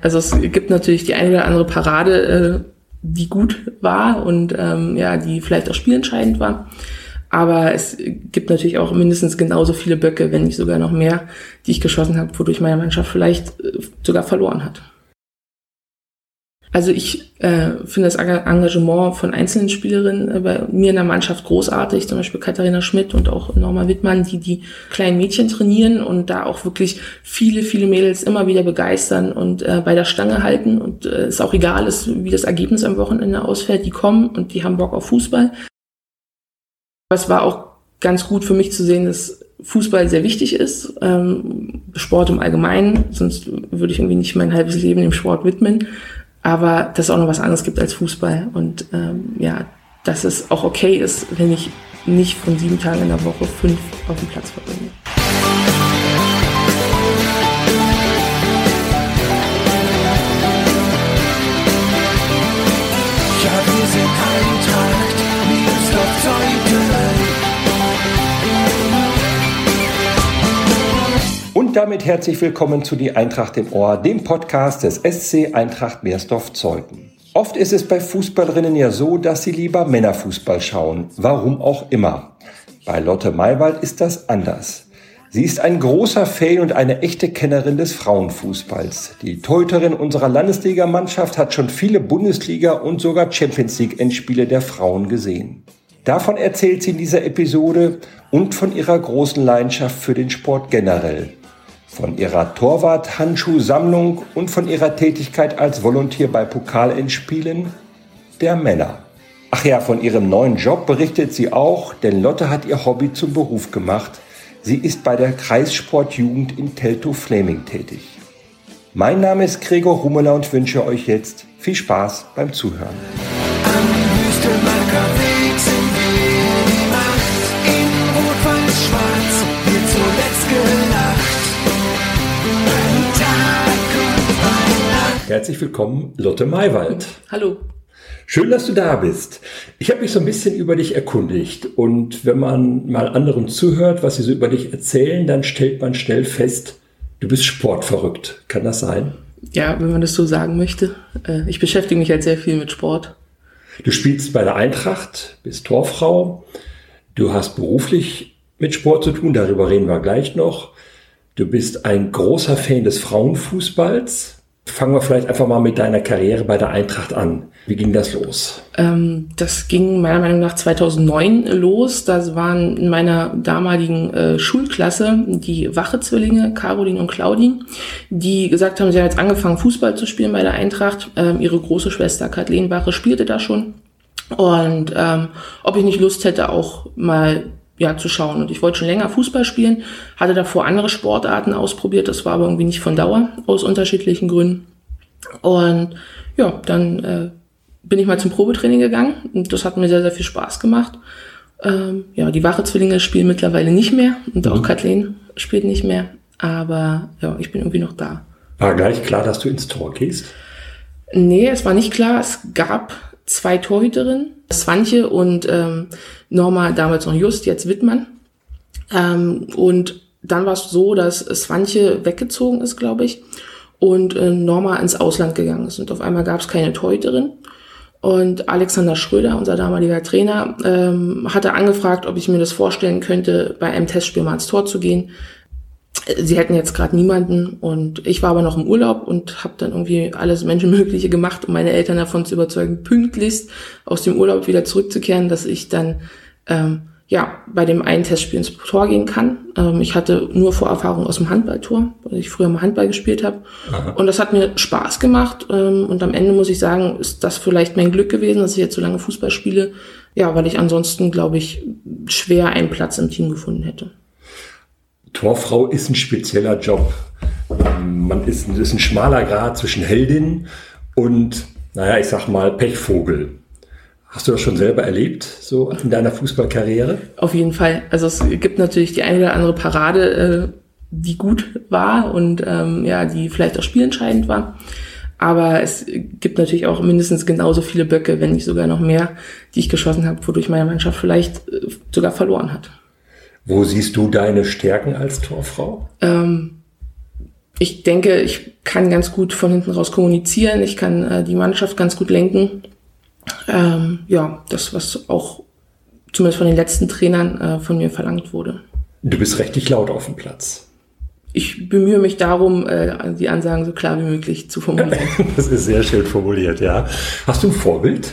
Also es gibt natürlich die eine oder andere Parade, äh, die gut war und ähm, ja, die vielleicht auch spielentscheidend war. Aber es gibt natürlich auch mindestens genauso viele Böcke, wenn nicht sogar noch mehr, die ich geschossen habe, wodurch meine Mannschaft vielleicht äh, sogar verloren hat. Also ich äh, finde das Engagement von einzelnen Spielerinnen äh, bei mir in der Mannschaft großartig, zum Beispiel Katharina Schmidt und auch Norma Wittmann, die die kleinen Mädchen trainieren und da auch wirklich viele, viele Mädels immer wieder begeistern und äh, bei der Stange halten. Und äh, es auch egal ist, wie das Ergebnis am Wochenende ausfällt, die kommen und die haben Bock auf Fußball. es war auch ganz gut für mich zu sehen, dass Fußball sehr wichtig ist, ähm, Sport im Allgemeinen, sonst würde ich irgendwie nicht mein halbes Leben dem Sport widmen aber dass es auch noch was anderes gibt als Fußball und ähm, ja, dass es auch okay ist, wenn ich nicht von sieben Tagen in der Woche fünf auf dem Platz verbringe. Damit herzlich willkommen zu Die Eintracht im Ohr, dem Podcast des SC Eintracht Meersdorf-Zeugen. Oft ist es bei Fußballerinnen ja so, dass sie lieber Männerfußball schauen, warum auch immer. Bei Lotte Maywald ist das anders. Sie ist ein großer Fan und eine echte Kennerin des Frauenfußballs. Die Teuterin unserer Landesligamannschaft hat schon viele Bundesliga und sogar Champions League Endspiele der Frauen gesehen. Davon erzählt sie in dieser Episode und von ihrer großen Leidenschaft für den Sport generell von ihrer Torwart-Handschuhsammlung und von ihrer Tätigkeit als Volontär bei Pokalendspielen der Männer. Ach ja, von ihrem neuen Job berichtet sie auch, denn Lotte hat ihr Hobby zum Beruf gemacht. Sie ist bei der Kreissportjugend in Teltow-Fleming tätig. Mein Name ist Gregor Hummeler und wünsche euch jetzt viel Spaß beim Zuhören. Herzlich willkommen, Lotte Maywald. Hallo. Schön, dass du da bist. Ich habe mich so ein bisschen über dich erkundigt und wenn man mal anderen zuhört, was sie so über dich erzählen, dann stellt man schnell fest, du bist sportverrückt. Kann das sein? Ja, wenn man das so sagen möchte. Äh, ich beschäftige mich halt sehr viel mit Sport. Du spielst bei der Eintracht, bist Torfrau. Du hast beruflich mit Sport zu tun, darüber reden wir gleich noch. Du bist ein großer Fan des Frauenfußballs. Fangen wir vielleicht einfach mal mit deiner Karriere bei der Eintracht an. Wie ging das los? Ähm, das ging meiner Meinung nach 2009 los. Das waren in meiner damaligen äh, Schulklasse die Wache-Zwillinge, Caroline und Claudine, die gesagt haben, sie haben jetzt angefangen, Fußball zu spielen bei der Eintracht. Ähm, ihre große Schwester Kathleen Wache spielte da schon. Und ähm, ob ich nicht Lust hätte, auch mal ja, zu schauen. Und ich wollte schon länger Fußball spielen, hatte davor andere Sportarten ausprobiert, das war aber irgendwie nicht von Dauer, aus unterschiedlichen Gründen. Und ja, dann äh, bin ich mal zum Probetraining gegangen und das hat mir sehr, sehr viel Spaß gemacht. Ähm, ja, die Wache-Zwillinge spielen mittlerweile nicht mehr und mhm. auch Kathleen spielt nicht mehr, aber ja, ich bin irgendwie noch da. War gleich klar, dass du ins Tor gehst? Nee, es war nicht klar. Es gab zwei Torhüterinnen, Swantje und ähm, Norma, damals noch Just, jetzt Wittmann. Ähm, und dann war es so, dass Swantje weggezogen ist, glaube ich, und äh, Norma ins Ausland gegangen ist. Und auf einmal gab es keine Torhüterin. Und Alexander Schröder, unser damaliger Trainer, ähm, hatte angefragt, ob ich mir das vorstellen könnte, bei einem Testspiel mal ins Tor zu gehen sie hätten jetzt gerade niemanden und ich war aber noch im Urlaub und habe dann irgendwie alles Menschenmögliche gemacht, um meine Eltern davon zu überzeugen, pünktlichst aus dem Urlaub wieder zurückzukehren, dass ich dann ähm, ja bei dem einen Testspiel ins Tor gehen kann. Ähm, ich hatte nur Vorerfahrung aus dem Handballtor, weil ich früher mal Handball gespielt habe und das hat mir Spaß gemacht ähm, und am Ende muss ich sagen, ist das vielleicht mein Glück gewesen, dass ich jetzt so lange Fußball spiele. Ja, weil ich ansonsten glaube ich schwer einen Platz im Team gefunden hätte. Torfrau ist ein spezieller Job. Man ist, ist ein schmaler Grad zwischen Heldin und, naja, ich sag mal, Pechvogel. Hast du das schon selber erlebt, so in deiner Fußballkarriere? Auf jeden Fall. Also es gibt natürlich die eine oder andere Parade, äh, die gut war und ähm, ja, die vielleicht auch spielentscheidend war. Aber es gibt natürlich auch mindestens genauso viele Böcke, wenn nicht sogar noch mehr, die ich geschossen habe, wodurch meine Mannschaft vielleicht äh, sogar verloren hat. Wo siehst du deine Stärken als Torfrau? Ähm, ich denke, ich kann ganz gut von hinten raus kommunizieren, ich kann äh, die Mannschaft ganz gut lenken. Ähm, ja, das, was auch zumindest von den letzten Trainern äh, von mir verlangt wurde. Du bist richtig laut auf dem Platz. Ich bemühe mich darum, äh, die Ansagen so klar wie möglich zu formulieren. das ist sehr schön formuliert, ja. Hast du ein Vorbild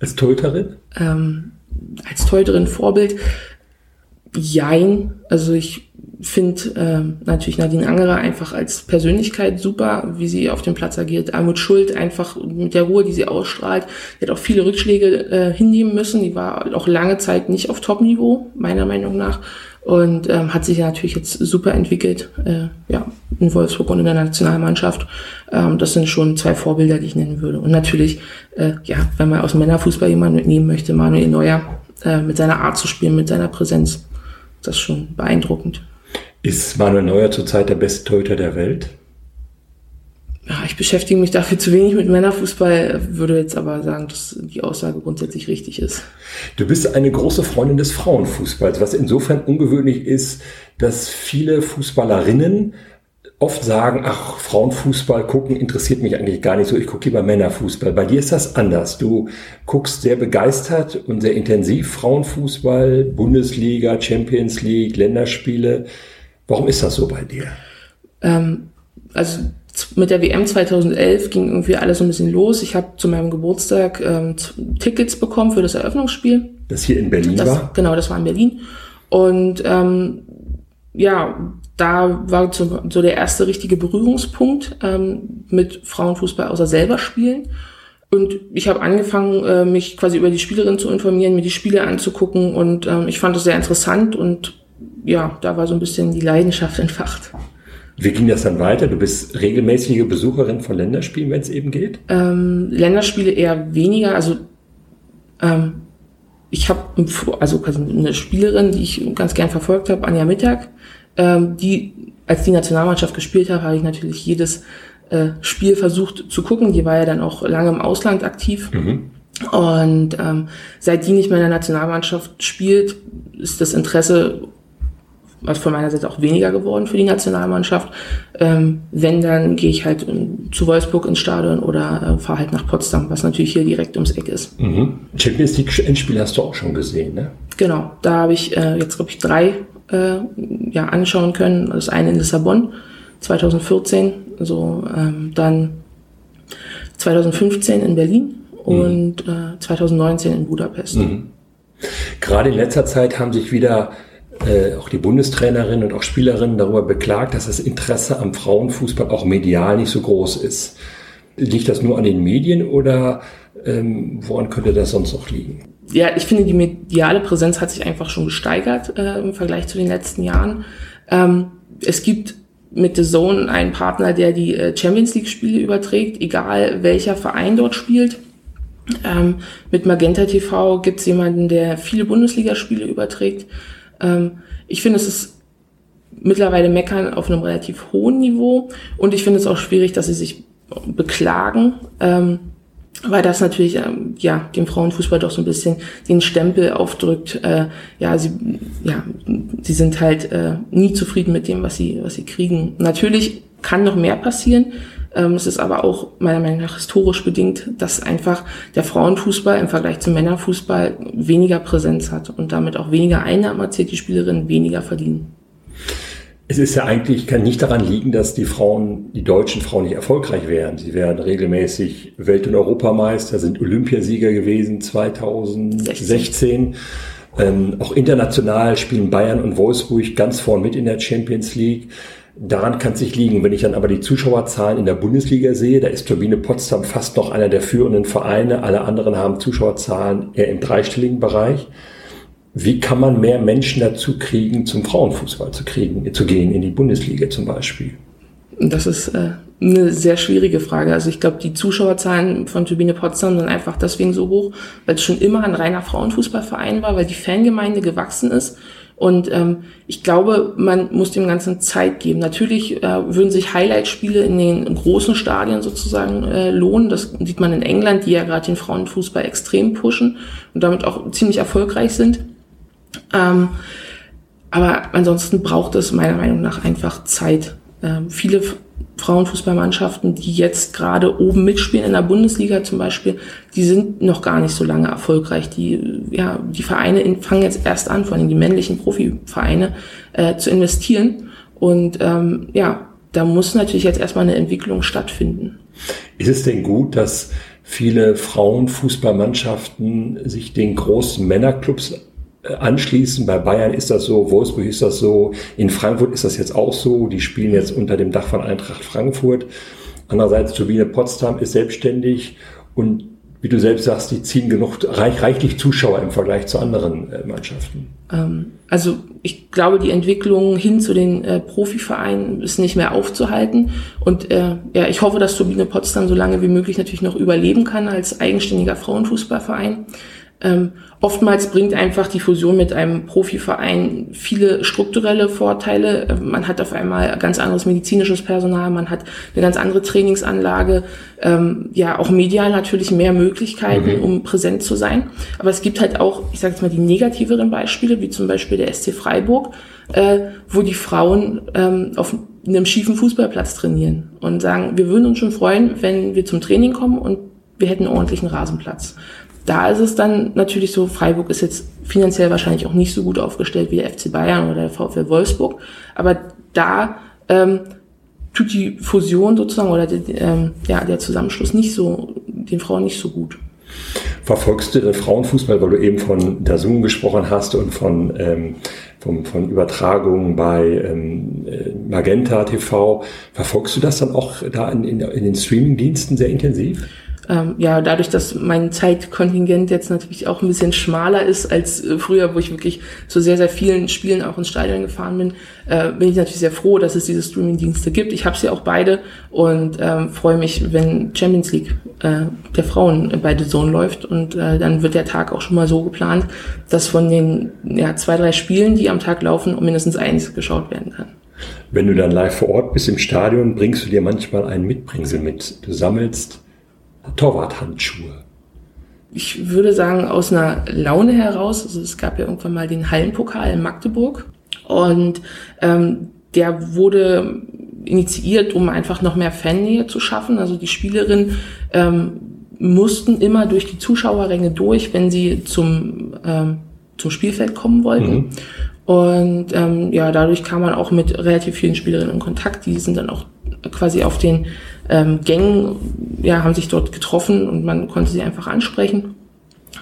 als Torhüterin? Ähm, als Torhüterin Vorbild? Jein. Also ich finde äh, natürlich Nadine Angerer einfach als Persönlichkeit super, wie sie auf dem Platz agiert. Almut Schuld einfach mit der Ruhe, die sie ausstrahlt. Die hat auch viele Rückschläge äh, hinnehmen müssen. Die war auch lange Zeit nicht auf Top-Niveau, meiner Meinung nach. Und ähm, hat sich ja natürlich jetzt super entwickelt, äh, ja, in Wolfsburg und in der Nationalmannschaft. Ähm, das sind schon zwei Vorbilder, die ich nennen würde. Und natürlich, äh, ja, wenn man aus dem Männerfußball jemanden mitnehmen möchte, Manuel Neuer, äh, mit seiner Art zu spielen, mit seiner Präsenz, das ist schon beeindruckend. Ist Manuel Neuer zurzeit der beste Torhüter der Welt? Ja, ich beschäftige mich dafür zu wenig mit Männerfußball, würde jetzt aber sagen, dass die Aussage grundsätzlich richtig ist. Du bist eine große Freundin des Frauenfußballs, was insofern ungewöhnlich ist, dass viele Fußballerinnen oft sagen, ach, Frauenfußball gucken interessiert mich eigentlich gar nicht so, ich gucke lieber Männerfußball. Bei dir ist das anders. Du guckst sehr begeistert und sehr intensiv Frauenfußball, Bundesliga, Champions League, Länderspiele. Warum ist das so bei dir? Ähm, also mit der WM 2011 ging irgendwie alles so ein bisschen los. Ich habe zu meinem Geburtstag ähm, Tickets bekommen für das Eröffnungsspiel. Das hier in Berlin das, war? Genau, das war in Berlin. Und ähm, ja, da war so, so der erste richtige Berührungspunkt ähm, mit Frauenfußball außer selber spielen. Und ich habe angefangen, äh, mich quasi über die Spielerin zu informieren, mir die Spiele anzugucken. Und ähm, ich fand das sehr interessant und ja, da war so ein bisschen die Leidenschaft entfacht. Wie ging das dann weiter? Du bist regelmäßige Besucherin von Länderspielen, wenn es eben geht? Ähm, Länderspiele eher weniger. Also ähm, ich habe also eine Spielerin, die ich ganz gern verfolgt habe, Anja Mittag, ähm, die als die Nationalmannschaft gespielt hat, habe ich natürlich jedes äh, Spiel versucht zu gucken. Die war ja dann auch lange im Ausland aktiv. Mhm. Und ähm, seit die nicht mehr in der Nationalmannschaft spielt, ist das Interesse was von meiner Seite auch weniger geworden für die Nationalmannschaft. Ähm, wenn, dann gehe ich halt zu Wolfsburg ins Stadion oder äh, fahre halt nach Potsdam, was natürlich hier direkt ums Eck ist. Mhm. Champions League Endspiel hast du auch schon gesehen, ne? Genau, da habe ich äh, jetzt, glaube ich, drei äh, ja, anschauen können. Das eine in Lissabon 2014, so ähm, dann 2015 in Berlin mhm. und äh, 2019 in Budapest. Mhm. Gerade in letzter Zeit haben sich wieder äh, auch die Bundestrainerin und auch Spielerinnen darüber beklagt, dass das Interesse am Frauenfußball auch medial nicht so groß ist. Liegt das nur an den Medien oder ähm, woran könnte das sonst noch liegen? Ja, ich finde, die mediale Präsenz hat sich einfach schon gesteigert äh, im Vergleich zu den letzten Jahren. Ähm, es gibt mit The Zone einen Partner, der die äh, Champions League Spiele überträgt, egal welcher Verein dort spielt. Ähm, mit Magenta TV gibt es jemanden, der viele Bundesligaspiele überträgt. Ähm, ich finde, es ist mittlerweile meckern auf einem relativ hohen Niveau und ich finde es auch schwierig, dass sie sich beklagen, ähm, weil das natürlich ähm, ja dem Frauenfußball doch so ein bisschen den Stempel aufdrückt. Äh, ja, sie ja sie sind halt äh, nie zufrieden mit dem, was sie was sie kriegen. Natürlich kann noch mehr passieren. Ähm, es ist aber auch meiner Meinung nach historisch bedingt, dass einfach der Frauenfußball im Vergleich zum Männerfußball weniger Präsenz hat und damit auch weniger Einnahmen erzielt, die Spielerinnen weniger verdienen. Es ist ja eigentlich, kann nicht daran liegen, dass die Frauen, die deutschen Frauen nicht erfolgreich wären. Sie wären regelmäßig Welt- und Europameister, sind Olympiasieger gewesen 2016. 16. Ähm, auch international spielen Bayern und Wolfsburg ganz vorn mit in der Champions League. Daran kann es nicht liegen. Wenn ich dann aber die Zuschauerzahlen in der Bundesliga sehe, da ist Turbine Potsdam fast noch einer der führenden Vereine. Alle anderen haben Zuschauerzahlen eher im dreistelligen Bereich. Wie kann man mehr Menschen dazu kriegen, zum Frauenfußball zu kriegen, zu gehen, in die Bundesliga zum Beispiel? Das ist äh, eine sehr schwierige Frage. Also ich glaube, die Zuschauerzahlen von Turbine Potsdam sind einfach deswegen so hoch, weil es schon immer ein reiner Frauenfußballverein war, weil die Fangemeinde gewachsen ist und ähm, ich glaube, man muss dem Ganzen Zeit geben. Natürlich äh, würden sich Highlight-Spiele in den großen Stadien sozusagen äh, lohnen. Das sieht man in England, die ja gerade den Frauenfußball extrem pushen und damit auch ziemlich erfolgreich sind. Ähm, aber ansonsten braucht es meiner Meinung nach einfach Zeit. Ähm, viele Frauenfußballmannschaften, die jetzt gerade oben mitspielen in der Bundesliga zum Beispiel, die sind noch gar nicht so lange erfolgreich. Die, ja, die Vereine fangen jetzt erst an, vor allem die männlichen Profivereine, äh, zu investieren. Und ähm, ja, da muss natürlich jetzt erstmal eine Entwicklung stattfinden. Ist es denn gut, dass viele Frauenfußballmannschaften sich den großen Männerclubs äh, anschließen. Bei Bayern ist das so, Wolfsburg ist das so, in Frankfurt ist das jetzt auch so. Die spielen jetzt unter dem Dach von Eintracht Frankfurt. Andererseits Turbine Potsdam ist selbstständig und wie du selbst sagst, die ziehen genug reich, reichlich Zuschauer im Vergleich zu anderen äh, Mannschaften. Ähm, also ich glaube, die Entwicklung hin zu den äh, Profivereinen ist nicht mehr aufzuhalten. Und äh, ja, ich hoffe, dass Turbine Potsdam so lange wie möglich natürlich noch überleben kann als eigenständiger Frauenfußballverein. Ähm, oftmals bringt einfach die Fusion mit einem Profiverein viele strukturelle Vorteile. Man hat auf einmal ganz anderes medizinisches Personal, man hat eine ganz andere Trainingsanlage, ähm, ja auch medial natürlich mehr Möglichkeiten, mhm. um präsent zu sein. Aber es gibt halt auch, ich sage jetzt mal, die negativeren Beispiele, wie zum Beispiel der SC Freiburg, äh, wo die Frauen ähm, auf einem schiefen Fußballplatz trainieren und sagen, wir würden uns schon freuen, wenn wir zum Training kommen und wir hätten einen ordentlichen Rasenplatz da ist es dann natürlich so, Freiburg ist jetzt finanziell wahrscheinlich auch nicht so gut aufgestellt wie der FC Bayern oder der VfL Wolfsburg, aber da ähm, tut die Fusion sozusagen oder die, ähm, ja, der Zusammenschluss nicht so, den Frauen nicht so gut. Verfolgst du den Frauenfußball, weil du eben von der Zoom gesprochen hast und von, ähm, von, von Übertragungen bei ähm, äh, Magenta TV. Verfolgst du das dann auch da in, in, in den Streamingdiensten sehr intensiv? Ähm, ja, dadurch, dass mein Zeitkontingent jetzt natürlich auch ein bisschen schmaler ist als äh, früher, wo ich wirklich zu sehr, sehr vielen Spielen auch ins Stadion gefahren bin, äh, bin ich natürlich sehr froh, dass es diese Streaming-Dienste gibt. Ich habe sie auch beide und ähm, freue mich, wenn Champions League äh, der Frauen bei The Zone läuft und äh, dann wird der Tag auch schon mal so geplant, dass von den ja, zwei, drei Spielen, die am Tag laufen, mindestens eins geschaut werden kann. Wenn du dann live vor Ort bist im Stadion, bringst du dir manchmal einen Mitbringsel mit. Du sammelst Torwarthandschuhe? Ich würde sagen, aus einer Laune heraus. Also es gab ja irgendwann mal den Hallenpokal in Magdeburg und ähm, der wurde initiiert, um einfach noch mehr Fannähe zu schaffen. Also die Spielerinnen ähm, mussten immer durch die Zuschauerränge durch, wenn sie zum, ähm, zum Spielfeld kommen wollten. Mhm. Und ähm, ja, dadurch kam man auch mit relativ vielen Spielerinnen in Kontakt. Die sind dann auch quasi auf den ähm, Gängen, ja, haben sich dort getroffen und man konnte sie einfach ansprechen.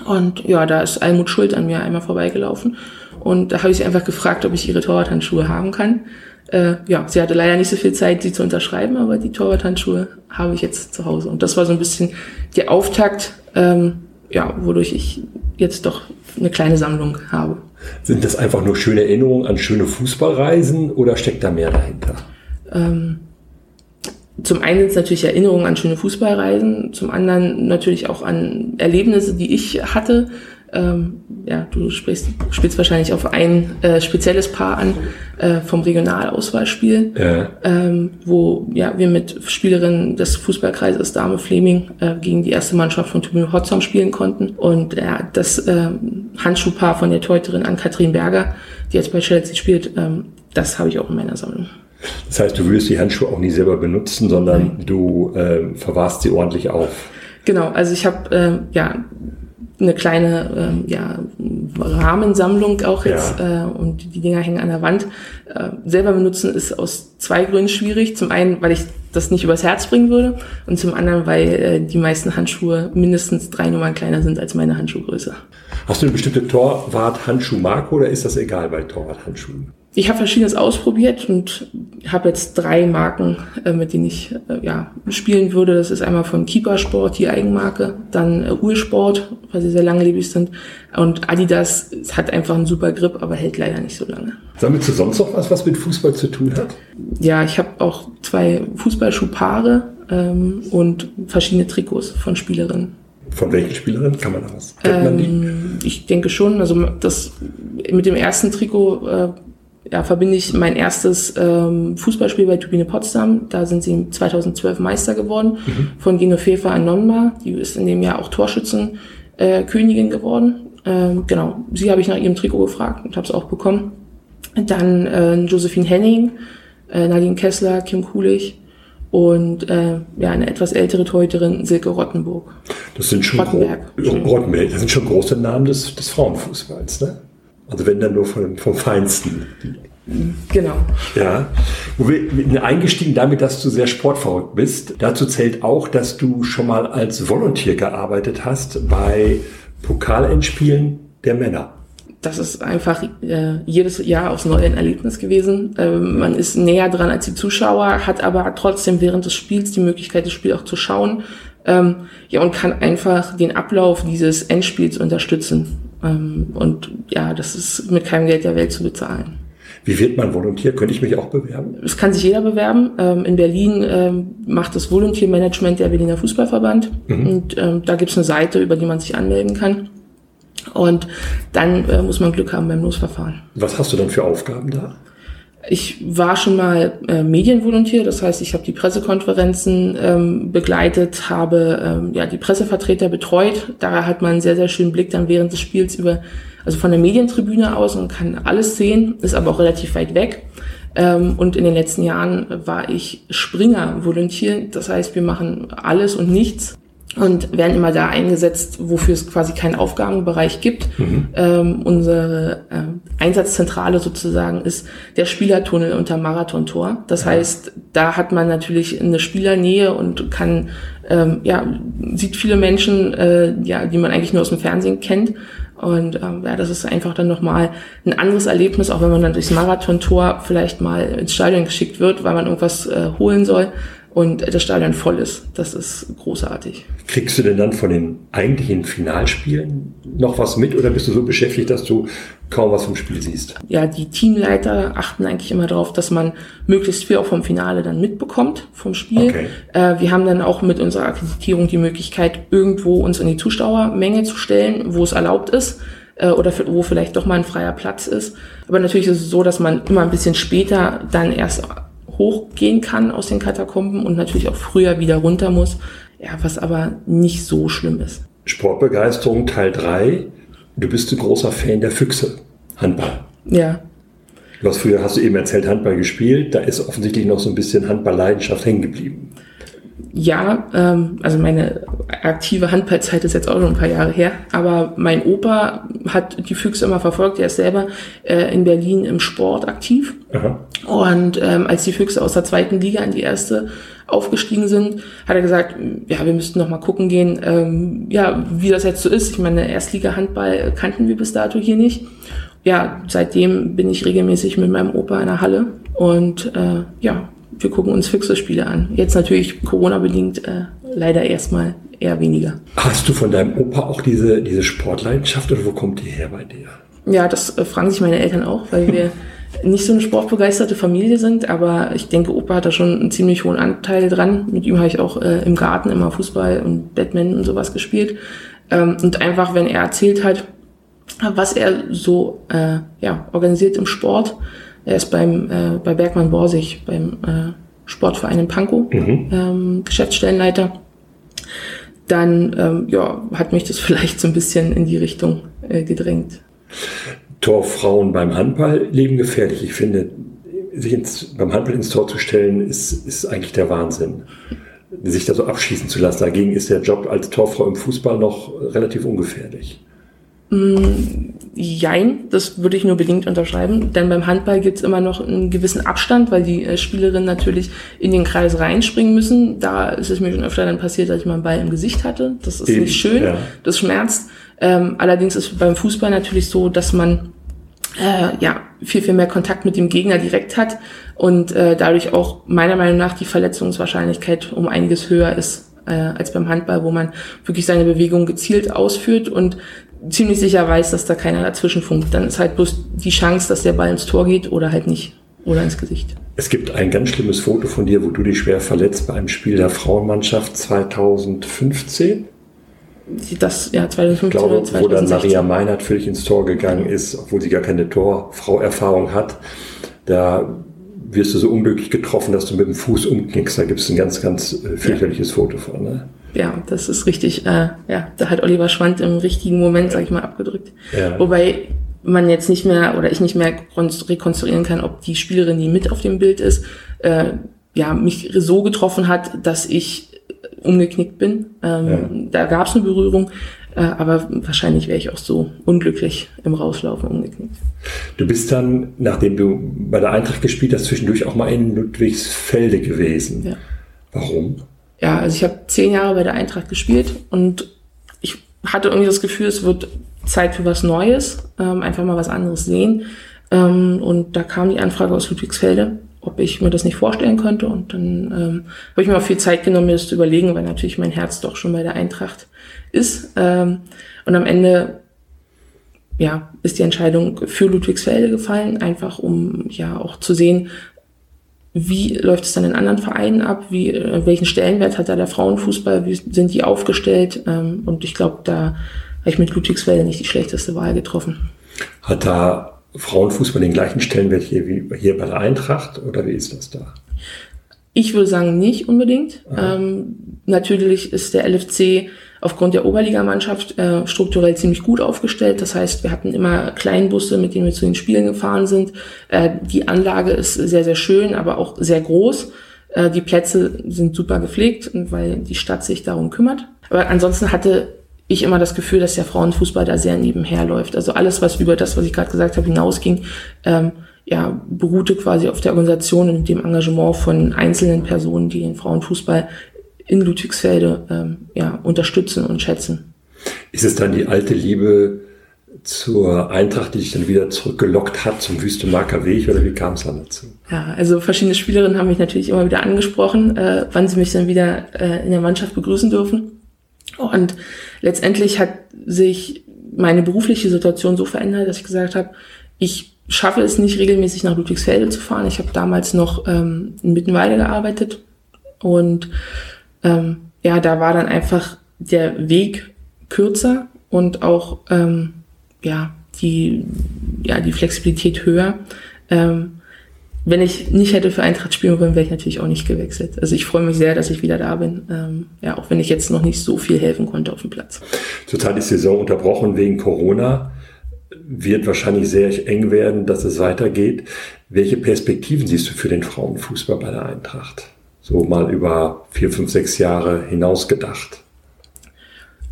Und ja, da ist Almut Schuld an mir einmal vorbeigelaufen. Und da habe ich sie einfach gefragt, ob ich ihre Torwarthandschuhe haben kann. Äh, ja, sie hatte leider nicht so viel Zeit, sie zu unterschreiben, aber die Torwarthandschuhe habe ich jetzt zu Hause. Und das war so ein bisschen der Auftakt, ähm, ja, wodurch ich jetzt doch eine kleine Sammlung habe. Sind das einfach nur schöne Erinnerungen an schöne Fußballreisen oder steckt da mehr dahinter? Ähm, zum einen sind es natürlich Erinnerungen an schöne Fußballreisen, zum anderen natürlich auch an Erlebnisse, die ich hatte. Ähm, ja, du sprichst, spielst wahrscheinlich auf ein äh, spezielles Paar an äh, vom Regionalauswahlspiel, ja. ähm, wo ja, wir mit Spielerinnen des Fußballkreises Dame Fleming äh, gegen die erste Mannschaft von Tübingen Hotzam spielen konnten. Und ja, das äh, Handschuhpaar von der Teuterin Ann-Kathrin Berger, die jetzt bei Chelsea spielt, ähm, das habe ich auch in meiner Sammlung. Das heißt, du würdest die Handschuhe auch nie selber benutzen, sondern Nein. du äh, verwahrst sie ordentlich auf. Genau, also ich habe äh, ja eine kleine ähm, ja, Rahmensammlung auch jetzt ja. äh, und die Dinger hängen an der Wand. Äh, selber benutzen ist aus zwei Gründen schwierig. Zum einen, weil ich das nicht übers Herz bringen würde und zum anderen, weil äh, die meisten Handschuhe mindestens drei Nummern kleiner sind als meine Handschuhgröße. Hast du eine bestimmte Torwart-Handschuhmarke oder ist das egal bei Torwart-Handschuhen? Ich habe verschiedenes ausprobiert und habe jetzt drei Marken, äh, mit denen ich äh, ja, spielen würde. Das ist einmal von Keeper Sport, die Eigenmarke, dann äh, Ursport, weil sie sehr langlebig sind. Und Adidas hat einfach einen super Grip, aber hält leider nicht so lange. Sammelst du sonst noch was, was mit Fußball zu tun hat? Ja, ich habe auch zwei Fußballschuhpaare ähm, und verschiedene Trikots von Spielerinnen. Von welchen Spielerinnen kann man das? Kennt man die? Ähm, ich denke schon. Also das mit dem ersten Trikot äh, ja, verbinde ich mein erstes ähm, Fußballspiel bei Turbine Potsdam. Da sind sie 2012 Meister geworden mhm. von Genoveva Anonma. Die ist in dem Jahr auch Torschützenkönigin äh, geworden. Ähm, genau, sie habe ich nach ihrem Trikot gefragt und habe es auch bekommen. Dann äh, Josephine Henning, äh, Nadine Kessler, Kim Kulich und äh, ja, eine etwas ältere Torhüterin Silke Rottenburg. Das sind schon, Rottenberg. Gro Rottenberg. Das sind schon große Namen des, des Frauenfußballs, ne? Also wenn dann nur vom, vom Feinsten. Genau. Ja. Wir eingestiegen damit, dass du sehr sportverrückt bist. Dazu zählt auch, dass du schon mal als Volontier gearbeitet hast bei Pokalendspielen der Männer das ist einfach äh, jedes Jahr aufs Neue ein Erlebnis gewesen. Ähm, man ist näher dran als die Zuschauer, hat aber trotzdem während des Spiels die Möglichkeit, das Spiel auch zu schauen. Ähm, ja, und kann einfach den Ablauf dieses Endspiels unterstützen. Ähm, und ja, das ist mit keinem Geld der Welt zu bezahlen. Wie wird man Volontär? Könnte ich mich auch bewerben? Es kann sich jeder bewerben. Ähm, in Berlin ähm, macht das Volontiermanagement der Berliner Fußballverband. Mhm. Und da gibt es eine Seite, über die man sich anmelden kann. Und dann äh, muss man Glück haben beim Losverfahren. Was hast du dann für Aufgaben da? Ich war schon mal äh, Medienvolontier, das heißt, ich habe die Pressekonferenzen ähm, begleitet, habe ähm, ja die Pressevertreter betreut. Da hat man einen sehr, sehr schönen Blick dann während des Spiels über, also von der Medientribüne aus und kann alles sehen, ist aber auch relativ weit weg. Ähm, und in den letzten Jahren war ich Springer-Volontier, das heißt, wir machen alles und nichts und werden immer da eingesetzt, wofür es quasi keinen Aufgabenbereich gibt. Mhm. Ähm, unsere äh, Einsatzzentrale sozusagen ist der Spielertunnel unter Marathontor. Das ja. heißt, da hat man natürlich eine Spielernähe und kann ähm, ja sieht viele Menschen, äh, ja, die man eigentlich nur aus dem Fernsehen kennt. Und ähm, ja, das ist einfach dann nochmal ein anderes Erlebnis, auch wenn man dann durchs Marathontor vielleicht mal ins Stadion geschickt wird, weil man irgendwas äh, holen soll und das Stadion voll ist. Das ist großartig. Kriegst du denn dann von den eigentlichen Finalspielen noch was mit oder bist du so beschäftigt, dass du kaum was vom Spiel siehst? Ja, die Teamleiter achten eigentlich immer darauf, dass man möglichst viel auch vom Finale dann mitbekommt vom Spiel. Okay. Äh, wir haben dann auch mit unserer Akkreditierung die Möglichkeit, irgendwo uns in die Zuschauermenge zu stellen, wo es erlaubt ist äh, oder wo vielleicht doch mal ein freier Platz ist. Aber natürlich ist es so, dass man immer ein bisschen später dann erst hochgehen kann aus den Katakomben und natürlich auch früher wieder runter muss. Ja, was aber nicht so schlimm ist. Sportbegeisterung Teil 3. Du bist ein großer Fan der Füchse. Handball. Ja. Du hast früher, hast du eben erzählt, Handball gespielt. Da ist offensichtlich noch so ein bisschen Handballleidenschaft hängen geblieben. Ja, ähm, also meine aktive Handballzeit ist jetzt auch schon ein paar Jahre her, aber mein Opa hat die Füchse immer verfolgt. Er ist selber äh, in Berlin im Sport aktiv. Aha. Und ähm, als die Füchse aus der zweiten Liga in die erste aufgestiegen sind, hat er gesagt, ja, wir müssten noch mal gucken gehen, ähm, ja, wie das jetzt so ist. Ich meine, Erstliga-Handball kannten wir bis dato hier nicht. Ja, seitdem bin ich regelmäßig mit meinem Opa in der Halle und äh, ja, wir gucken uns Füchse-Spiele an. Jetzt natürlich Corona-bedingt äh, leider erstmal eher weniger. Hast du von deinem Opa auch diese, diese Sportleidenschaft oder wo kommt die her bei dir? Ja, das äh, fragen sich meine Eltern auch, weil wir nicht so eine sportbegeisterte Familie sind, aber ich denke, Opa hat da schon einen ziemlich hohen Anteil dran. Mit ihm habe ich auch äh, im Garten immer Fußball und Batman und sowas gespielt. Ähm, und einfach, wenn er erzählt hat, was er so äh, ja, organisiert im Sport, er ist beim, äh, bei Bergmann Borsig, beim äh, Sportverein in Pankow, mhm. ähm, Geschäftsstellenleiter. Dann ähm, ja, hat mich das vielleicht so ein bisschen in die Richtung äh, gedrängt. Torfrauen beim Handball leben gefährlich. Ich finde, sich ins, beim Handball ins Tor zu stellen, ist, ist eigentlich der Wahnsinn. Sich da so abschießen zu lassen. Dagegen ist der Job als Torfrau im Fußball noch relativ ungefährlich. Mm, jein, das würde ich nur bedingt unterschreiben, denn beim Handball gibt es immer noch einen gewissen Abstand, weil die äh, Spielerinnen natürlich in den Kreis reinspringen müssen. Da ist es mir schon öfter dann passiert, dass ich mal einen Ball im Gesicht hatte. Das ist Eben, nicht schön, ja. das schmerzt. Ähm, allerdings ist beim Fußball natürlich so, dass man äh, ja viel, viel mehr Kontakt mit dem Gegner direkt hat und äh, dadurch auch meiner Meinung nach die Verletzungswahrscheinlichkeit um einiges höher ist äh, als beim Handball, wo man wirklich seine Bewegung gezielt ausführt und ziemlich sicher weiß, dass da keiner dazwischen funkt. Dann ist halt bloß die Chance, dass der Ball ins Tor geht oder halt nicht. Oder ins Gesicht. Es gibt ein ganz schlimmes Foto von dir, wo du dich schwer verletzt bei einem Spiel der Frauenmannschaft 2015. Das, ja, 2015 ich glaube, 2016. wo dann Maria Meinert dich ins Tor gegangen ist, obwohl sie gar keine Torfrau-Erfahrung hat. Da wirst du so unglücklich getroffen, dass du mit dem Fuß umknickst. Da gibt es ein ganz, ganz äh, fürchterliches ja. Foto von. Ne? Ja, das ist richtig, äh, ja, da hat Oliver Schwand im richtigen Moment, sag ich mal, abgedrückt. Ja. Wobei man jetzt nicht mehr oder ich nicht mehr rekonstruieren kann, ob die Spielerin, die mit auf dem Bild ist, äh, ja, mich so getroffen hat, dass ich umgeknickt bin. Ähm, ja. Da gab es eine Berührung, äh, aber wahrscheinlich wäre ich auch so unglücklich im Rauslaufen umgeknickt. Du bist dann, nachdem du bei der Eintracht gespielt hast, zwischendurch auch mal in Ludwigsfelde gewesen. Ja. Warum? Ja, also ich habe zehn Jahre bei der Eintracht gespielt und ich hatte irgendwie das Gefühl, es wird Zeit für was Neues, ähm, einfach mal was anderes sehen. Ähm, und da kam die Anfrage aus Ludwigsfelde ob ich mir das nicht vorstellen könnte. Und dann ähm, habe ich mir auch viel Zeit genommen, mir das zu überlegen, weil natürlich mein Herz doch schon bei der Eintracht ist. Ähm, und am Ende ja, ist die Entscheidung für Ludwigsfelde gefallen, einfach um ja auch zu sehen, wie läuft es dann in anderen Vereinen ab, wie, äh, welchen Stellenwert hat da der Frauenfußball, wie sind die aufgestellt. Ähm, und ich glaube, da habe ich mit Ludwigsfelde nicht die schlechteste Wahl getroffen. Hat da Frauenfußball den gleichen Stellenwert hier wie hier bei der Eintracht oder wie ist das da? Ich würde sagen, nicht unbedingt. Ähm, natürlich ist der LFC aufgrund der Oberligamannschaft äh, strukturell ziemlich gut aufgestellt. Das heißt, wir hatten immer Kleinbusse, mit denen wir zu den Spielen gefahren sind. Äh, die Anlage ist sehr, sehr schön, aber auch sehr groß. Äh, die Plätze sind super gepflegt, weil die Stadt sich darum kümmert. Aber ansonsten hatte ich immer das Gefühl, dass der Frauenfußball da sehr nebenher läuft. Also alles, was über das, was ich gerade gesagt habe, hinausging, ähm, ja, beruhte quasi auf der Organisation und dem Engagement von einzelnen Personen, die den Frauenfußball in Ludwigsfelde ähm, ja, unterstützen und schätzen. Ist es dann die alte Liebe zur Eintracht, die dich dann wieder zurückgelockt hat zum Wüstemarker Weg oder wie kam es dann dazu? Ja, also verschiedene Spielerinnen haben mich natürlich immer wieder angesprochen, äh, wann sie mich dann wieder äh, in der Mannschaft begrüßen dürfen. Und letztendlich hat sich meine berufliche Situation so verändert, dass ich gesagt habe, ich schaffe es nicht regelmäßig nach Ludwigsfelde zu fahren. Ich habe damals noch ähm, in Mittenweide gearbeitet und ähm, ja, da war dann einfach der Weg kürzer und auch ähm, ja die ja die Flexibilität höher. Ähm, wenn ich nicht hätte für Eintracht spielen wollen, wäre ich natürlich auch nicht gewechselt. Also ich freue mich sehr, dass ich wieder da bin. Ähm, ja, auch wenn ich jetzt noch nicht so viel helfen konnte auf dem Platz. Zurzeit ist die Saison unterbrochen wegen Corona. Wird wahrscheinlich sehr eng werden, dass es weitergeht. Welche Perspektiven siehst du für den Frauenfußball bei der Eintracht? So mal über vier, fünf, sechs Jahre hinaus gedacht.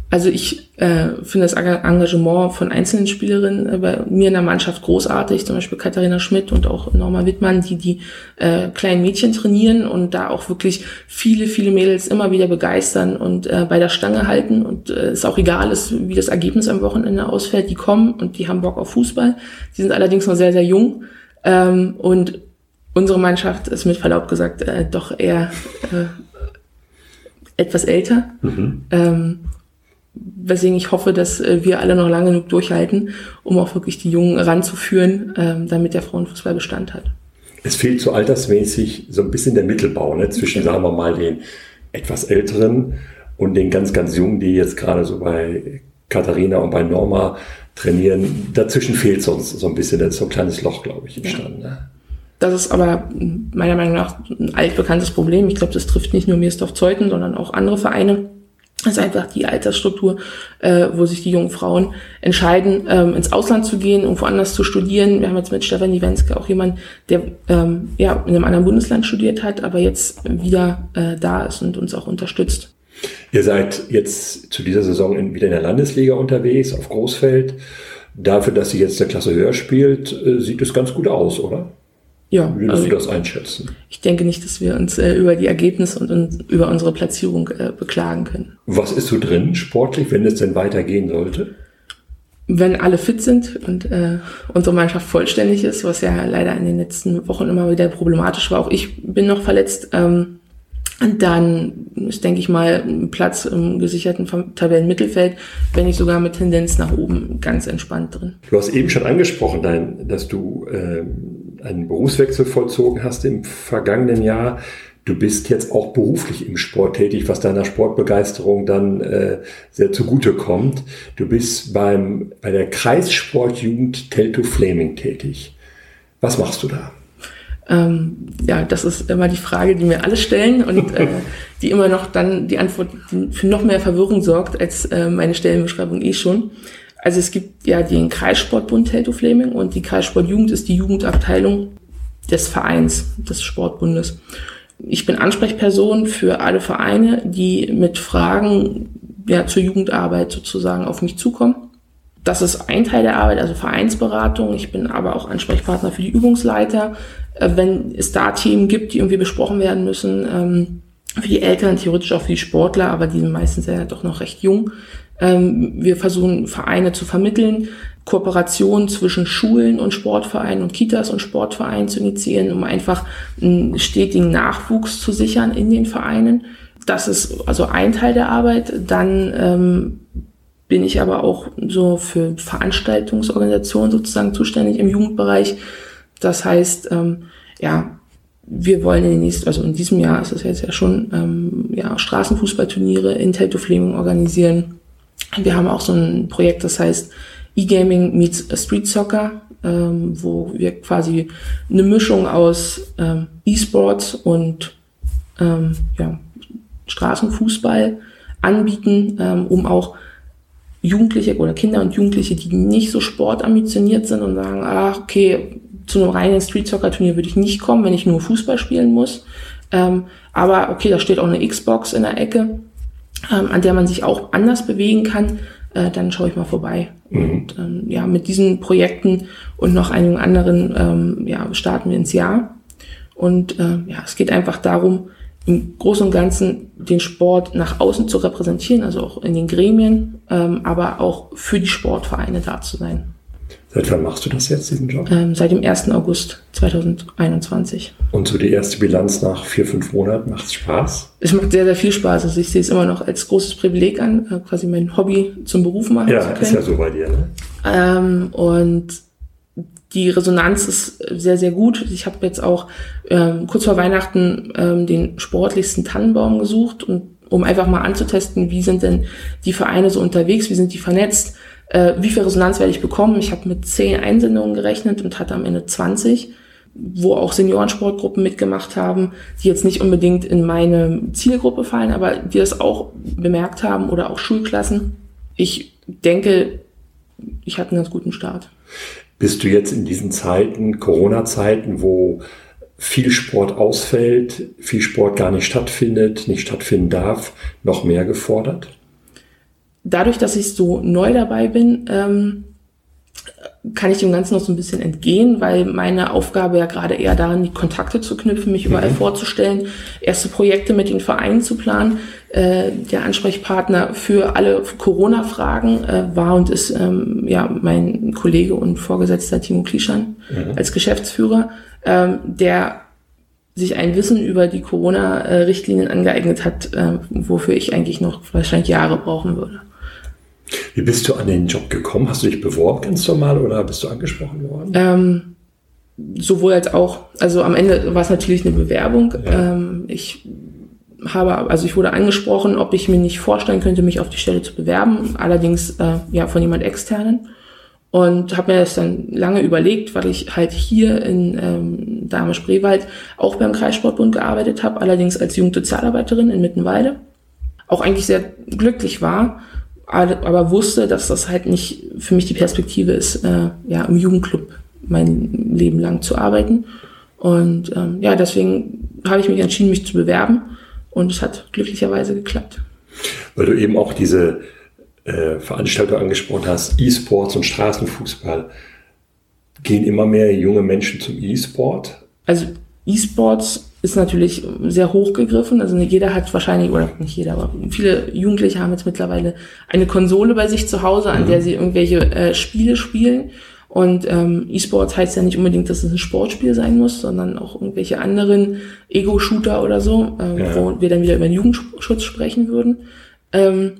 Also ich äh, finde das Engagement von einzelnen Spielerinnen äh, bei mir in der Mannschaft großartig, zum Beispiel Katharina Schmidt und auch Norma Wittmann, die die äh, kleinen Mädchen trainieren und da auch wirklich viele, viele Mädels immer wieder begeistern und äh, bei der Stange halten und äh, es auch egal ist, wie das Ergebnis am Wochenende ausfällt, die kommen und die haben Bock auf Fußball. Die sind allerdings noch sehr, sehr jung ähm, und unsere Mannschaft ist mit Verlaub gesagt äh, doch eher äh, etwas älter. Mhm. Ähm, weswegen ich hoffe, dass äh, wir alle noch lange genug durchhalten, um auch wirklich die Jungen ranzuführen, ähm, damit der Frauenfußball Bestand hat. Es fehlt so altersmäßig so ein bisschen der Mittelbau ne? zwischen, sagen wir mal, den etwas älteren und den ganz, ganz Jungen, die jetzt gerade so bei Katharina und bei Norma trainieren. Dazwischen fehlt sonst so ein bisschen, das ist so ein kleines Loch, glaube ich, entstanden. Ja. Ne? Das ist aber meiner Meinung nach ein altbekanntes Problem. Ich glaube, das trifft nicht nur Mirsdorf-Zeuthen, sondern auch andere Vereine. Das ist einfach die Altersstruktur, äh, wo sich die jungen Frauen entscheiden, ähm, ins Ausland zu gehen, irgendwo anders zu studieren. Wir haben jetzt mit Stefanie Wenske auch jemanden, der ähm, ja in einem anderen Bundesland studiert hat, aber jetzt wieder äh, da ist und uns auch unterstützt. Ihr seid jetzt zu dieser Saison in, wieder in der Landesliga unterwegs, auf Großfeld. Dafür, dass sie jetzt der Klasse höher spielt, äh, sieht es ganz gut aus, oder? Ja. Wie würdest also, du das einschätzen? Ich denke nicht, dass wir uns äh, über die Ergebnisse und, und über unsere Platzierung äh, beklagen können. Was ist so drin sportlich, wenn es denn weitergehen sollte? Wenn alle fit sind und äh, unsere Mannschaft vollständig ist, was ja leider in den letzten Wochen immer wieder problematisch war. Auch ich bin noch verletzt. Ähm, dann ist, denke ich mal, ein Platz im gesicherten Tabellenmittelfeld, wenn nicht sogar mit Tendenz nach oben ganz entspannt drin. Du hast eben schon angesprochen, dein, dass du äh, einen Berufswechsel vollzogen hast im vergangenen Jahr. Du bist jetzt auch beruflich im Sport tätig, was deiner Sportbegeisterung dann äh, sehr zugute kommt. Du bist beim, bei der Kreissportjugend Telto Flaming tätig. Was machst du da? Ähm, ja, das ist immer die Frage, die mir alle stellen und äh, die immer noch dann die Antwort für noch mehr Verwirrung sorgt als äh, meine Stellenbeschreibung eh schon. Also es gibt ja den Kreissportbund Teltow Fleming und die Kreissportjugend ist die Jugendabteilung des Vereins des Sportbundes. ich bin Ansprechperson für alle Vereine, die mit Fragen ja, zur Jugendarbeit sozusagen auf mich zukommen. Das ist ein Teil der Arbeit, also Vereinsberatung. Ich bin aber auch Ansprechpartner für die Übungsleiter. Äh, wenn es da Themen gibt, die irgendwie besprochen werden müssen, ähm, für die Eltern, theoretisch auch für die Sportler, aber die sind meistens ja doch noch recht jung. Ähm, wir versuchen Vereine zu vermitteln, Kooperationen zwischen Schulen und Sportvereinen und Kitas und Sportvereinen zu initiieren, um einfach einen stetigen Nachwuchs zu sichern in den Vereinen. Das ist also ein Teil der Arbeit. Dann ähm, bin ich aber auch so für Veranstaltungsorganisationen sozusagen zuständig im Jugendbereich. Das heißt, ähm, ja, wir wollen in den nächsten, also in diesem Jahr ist es jetzt ja schon, ähm, ja, Straßenfußballturniere in Teltow Fleming organisieren. Wir haben auch so ein Projekt, das heißt E-Gaming meets Street Soccer, ähm, wo wir quasi eine Mischung aus ähm, E-Sports und ähm, ja, Straßenfußball anbieten, ähm, um auch Jugendliche oder Kinder und Jugendliche, die nicht so sportambitioniert sind und sagen, ach, okay, zu einem reinen Street Soccer Turnier würde ich nicht kommen, wenn ich nur Fußball spielen muss. Ähm, aber okay, da steht auch eine Xbox in der Ecke, ähm, an der man sich auch anders bewegen kann. Äh, dann schaue ich mal vorbei. Mhm. Und ähm, ja, mit diesen Projekten und noch einigen anderen ähm, ja, starten wir ins Jahr. Und äh, ja, es geht einfach darum, im Großen und Ganzen den Sport nach außen zu repräsentieren, also auch in den Gremien, ähm, aber auch für die Sportvereine da zu sein. Seit wann machst du das jetzt, diesen Job? Ähm, seit dem 1. August 2021. Und so die erste Bilanz nach vier, fünf Monaten, macht es Spaß? Es macht sehr, sehr viel Spaß. Also ich sehe es immer noch als großes Privileg an, äh, quasi mein Hobby zum Beruf machen ja, zu können. Ja, ist ja so bei dir, ne? Ähm, und die Resonanz ist sehr, sehr gut. Ich habe jetzt auch ähm, kurz vor Weihnachten ähm, den sportlichsten Tannenbaum gesucht, und, um einfach mal anzutesten, wie sind denn die Vereine so unterwegs, wie sind die vernetzt, äh, wie viel Resonanz werde ich bekommen. Ich habe mit zehn Einsendungen gerechnet und hatte am Ende 20, wo auch Seniorensportgruppen mitgemacht haben, die jetzt nicht unbedingt in meine Zielgruppe fallen, aber die das auch bemerkt haben oder auch Schulklassen. Ich denke, ich hatte einen ganz guten Start. Bist du jetzt in diesen Zeiten, Corona-Zeiten, wo viel Sport ausfällt, viel Sport gar nicht stattfindet, nicht stattfinden darf, noch mehr gefordert? Dadurch, dass ich so neu dabei bin, ähm, kann ich dem Ganzen noch so ein bisschen entgehen, weil meine Aufgabe ja gerade eher darin, die Kontakte zu knüpfen, mich überall mhm. vorzustellen, erste Projekte mit den Vereinen zu planen. Äh, der Ansprechpartner für alle Corona-Fragen äh, war und ist ähm, ja mein Kollege und Vorgesetzter Timo Klischan mhm. als Geschäftsführer, ähm, der sich ein Wissen über die Corona-Richtlinien angeeignet hat, äh, wofür ich eigentlich noch wahrscheinlich Jahre brauchen würde. Wie bist du an den Job gekommen? Hast du dich beworben ganz normal oder bist du angesprochen worden? Ähm, sowohl als auch. Also am Ende war es natürlich eine Bewerbung. Ja. Ähm, ich habe, also ich wurde angesprochen, ob ich mir nicht vorstellen könnte, mich auf die Stelle zu bewerben. Allerdings äh, ja von jemand externen. Und habe mir das dann lange überlegt, weil ich halt hier in ähm, Dahme-Spreewald auch beim Kreissportbund gearbeitet habe, allerdings als Jugendsozialarbeiterin in Mittenwalde. Auch eigentlich sehr glücklich war aber wusste, dass das halt nicht für mich die Perspektive ist, äh, ja, im Jugendclub mein Leben lang zu arbeiten. Und ähm, ja, deswegen habe ich mich entschieden, mich zu bewerben und es hat glücklicherweise geklappt. Weil du eben auch diese äh, Veranstaltung angesprochen hast, E-Sports und Straßenfußball. Gehen immer mehr junge Menschen zum E-Sport? Also E-Sports ist natürlich sehr hochgegriffen. Also jeder hat wahrscheinlich, oder nicht jeder, aber viele Jugendliche haben jetzt mittlerweile eine Konsole bei sich zu Hause, an mhm. der sie irgendwelche äh, Spiele spielen. Und ähm, E-Sports heißt ja nicht unbedingt, dass es ein Sportspiel sein muss, sondern auch irgendwelche anderen Ego-Shooter oder so, äh, ja. wo wir dann wieder über den Jugendschutz sprechen würden. Ähm,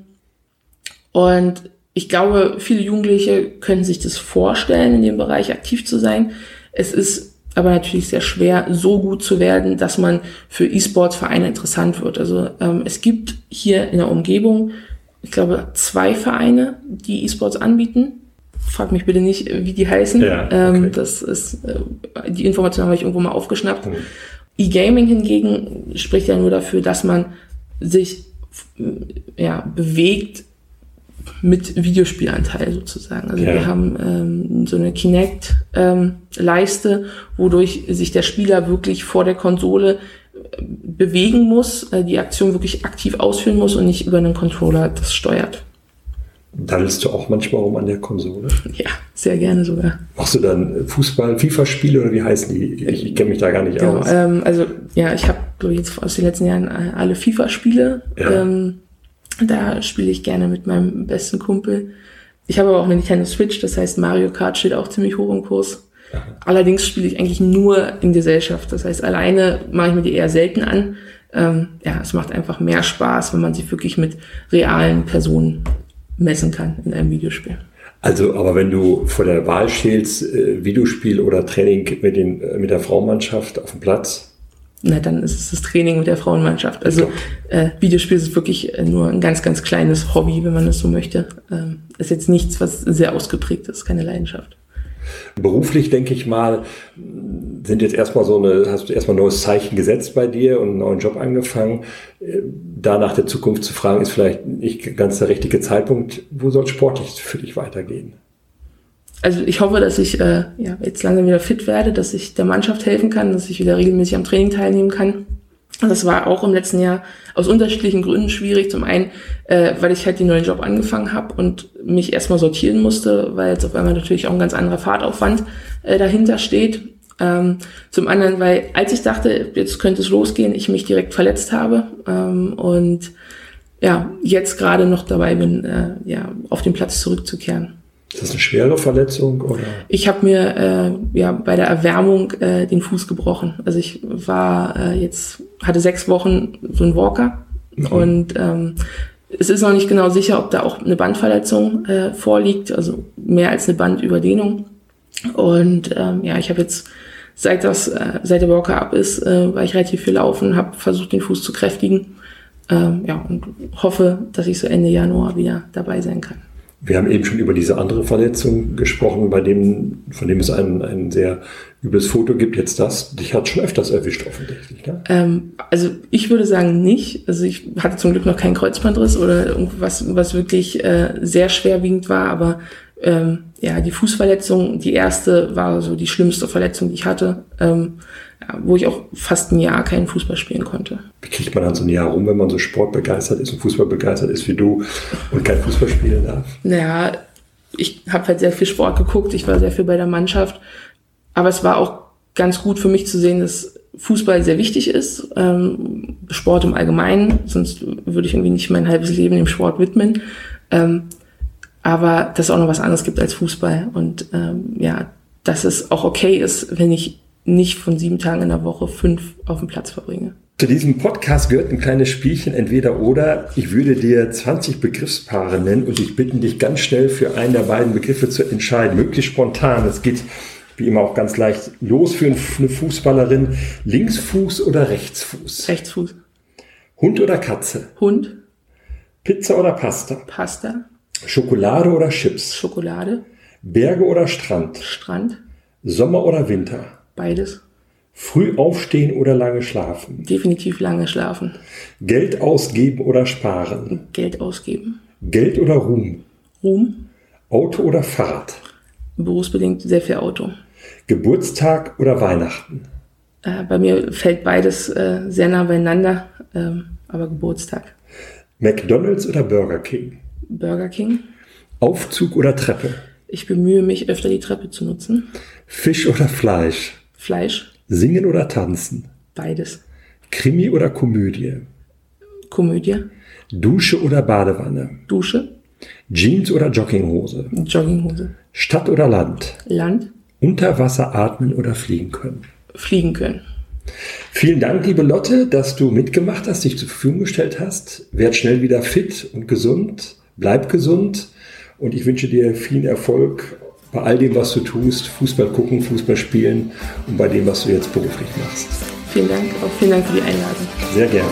und ich glaube, viele Jugendliche können sich das vorstellen, in dem Bereich aktiv zu sein. Es ist aber natürlich sehr schwer, so gut zu werden, dass man für E-Sports-Vereine interessant wird. Also ähm, es gibt hier in der Umgebung, ich glaube, zwei Vereine, die E-Sports anbieten. Frag mich bitte nicht, wie die heißen. Ja, okay. ähm, das ist, äh, die Information habe ich irgendwo mal aufgeschnappt. Mhm. E-Gaming hingegen spricht ja nur dafür, dass man sich ja, bewegt mit Videospielanteil sozusagen. Also ja. wir haben ähm, so eine Kinect-Leiste, ähm, wodurch sich der Spieler wirklich vor der Konsole bewegen muss, äh, die Aktion wirklich aktiv ausführen muss und nicht über einen Controller das steuert. Daddelst du auch manchmal rum an der Konsole? Ja, sehr gerne sogar. Machst du dann Fußball, FIFA-Spiele oder wie heißen die? Ich, ich kenne mich da gar nicht genau, aus. Ähm, also ja, ich habe jetzt aus den letzten Jahren alle FIFA-Spiele. Ja. Ähm, da spiele ich gerne mit meinem besten Kumpel. Ich habe aber auch eine Nintendo Switch, das heißt Mario Kart steht auch ziemlich hoch im Kurs. Allerdings spiele ich eigentlich nur in Gesellschaft. Das heißt, alleine mache ich mir die eher selten an. Ähm, ja, es macht einfach mehr Spaß, wenn man sich wirklich mit realen Personen messen kann in einem Videospiel. Also, aber wenn du vor der Wahl stehst, äh, Videospiel oder Training mit, den, äh, mit der Frauenmannschaft auf dem Platz? Na, dann ist es das Training mit der Frauenmannschaft. Also äh, Videospiel ist wirklich äh, nur ein ganz, ganz kleines Hobby, wenn man das so möchte. Ähm, ist jetzt nichts, was sehr ausgeprägt ist, keine Leidenschaft. Beruflich denke ich mal, sind jetzt erstmal so eine, hast du erstmal ein neues Zeichen gesetzt bei dir und einen neuen Job angefangen. Da nach der Zukunft zu fragen, ist vielleicht nicht ganz der richtige Zeitpunkt. Wo soll es sportlich für dich weitergehen? Also ich hoffe, dass ich äh, ja, jetzt langsam wieder fit werde, dass ich der Mannschaft helfen kann, dass ich wieder regelmäßig am Training teilnehmen kann. Das war auch im letzten Jahr aus unterschiedlichen Gründen schwierig. Zum einen, äh, weil ich halt den neuen Job angefangen habe und mich erstmal sortieren musste, weil jetzt auf einmal natürlich auch ein ganz anderer Fahrtaufwand äh, dahinter steht. Ähm, zum anderen, weil als ich dachte, jetzt könnte es losgehen, ich mich direkt verletzt habe ähm, und ja, jetzt gerade noch dabei bin, äh, ja, auf den Platz zurückzukehren. Ist das eine schwere Verletzung oder? Ich habe mir äh, ja bei der Erwärmung äh, den Fuß gebrochen. Also ich war äh, jetzt hatte sechs Wochen so ein Walker mhm. und ähm, es ist noch nicht genau sicher, ob da auch eine Bandverletzung äh, vorliegt, also mehr als eine Bandüberdehnung. Und ähm, ja, ich habe jetzt seit das äh, seit der Walker ab ist, äh, war ich relativ viel laufen, habe versucht den Fuß zu kräftigen. Ähm, ja und hoffe, dass ich so Ende Januar wieder dabei sein kann. Wir haben eben schon über diese andere Verletzung gesprochen, bei dem, von dem es ein, ein sehr übles Foto gibt. Jetzt das, dich hat schon öfters erwischt, offensichtlich. Ne? Ähm, also ich würde sagen nicht. Also ich hatte zum Glück noch keinen Kreuzbandriss oder irgendwas, was wirklich äh, sehr schwerwiegend war, aber ähm, ja, die Fußverletzung, die erste war so die schlimmste Verletzung, die ich hatte. Ähm, wo ich auch fast ein Jahr keinen Fußball spielen konnte. Wie kriegt man dann so ein Jahr rum, wenn man so sportbegeistert ist und fußballbegeistert ist wie du und kein Fußball spielen darf? Naja, ich habe halt sehr viel Sport geguckt, ich war sehr viel bei der Mannschaft, aber es war auch ganz gut für mich zu sehen, dass Fußball sehr wichtig ist, ähm, Sport im Allgemeinen, sonst würde ich irgendwie nicht mein halbes Leben dem Sport widmen. Ähm, aber dass es auch noch was anderes gibt als Fußball und ähm, ja, dass es auch okay ist, wenn ich nicht von sieben Tagen in der Woche fünf auf dem Platz verbringe. Zu diesem Podcast gehört ein kleines Spielchen entweder oder. Ich würde dir 20 Begriffspaare nennen und ich bitten dich ganz schnell für einen der beiden Begriffe zu entscheiden. Möglichst spontan. Es geht wie immer auch ganz leicht los für eine Fußballerin. Linksfuß oder Rechtsfuß? Rechtsfuß. Hund oder Katze? Hund. Pizza oder Pasta? Pasta. Schokolade oder Chips? Schokolade. Berge oder Strand? Strand. Sommer oder Winter? Beides. Früh aufstehen oder lange schlafen? Definitiv lange schlafen. Geld ausgeben oder sparen? Geld ausgeben. Geld oder Ruhm? Ruhm. Auto oder Fahrrad? Berufsbedingt sehr viel Auto. Geburtstag oder Weihnachten? Äh, bei mir fällt beides äh, sehr nah beieinander, ähm, aber Geburtstag. McDonald's oder Burger King? Burger King. Aufzug oder Treppe? Ich bemühe mich, öfter die Treppe zu nutzen. Fisch oder Fleisch? Fleisch. Singen oder tanzen? Beides. Krimi oder Komödie? Komödie. Dusche oder Badewanne? Dusche. Jeans oder Jogginghose? Jogginghose. Stadt oder Land? Land. Unter Wasser atmen oder fliegen können? Fliegen können. Vielen Dank, liebe Lotte, dass du mitgemacht hast, dich zur Verfügung gestellt hast. Werd schnell wieder fit und gesund. Bleib gesund. Und ich wünsche dir viel Erfolg bei all dem, was du tust, Fußball gucken, Fußball spielen und bei dem, was du jetzt beruflich machst. Vielen Dank, auch vielen Dank für die Einladung. Sehr gerne.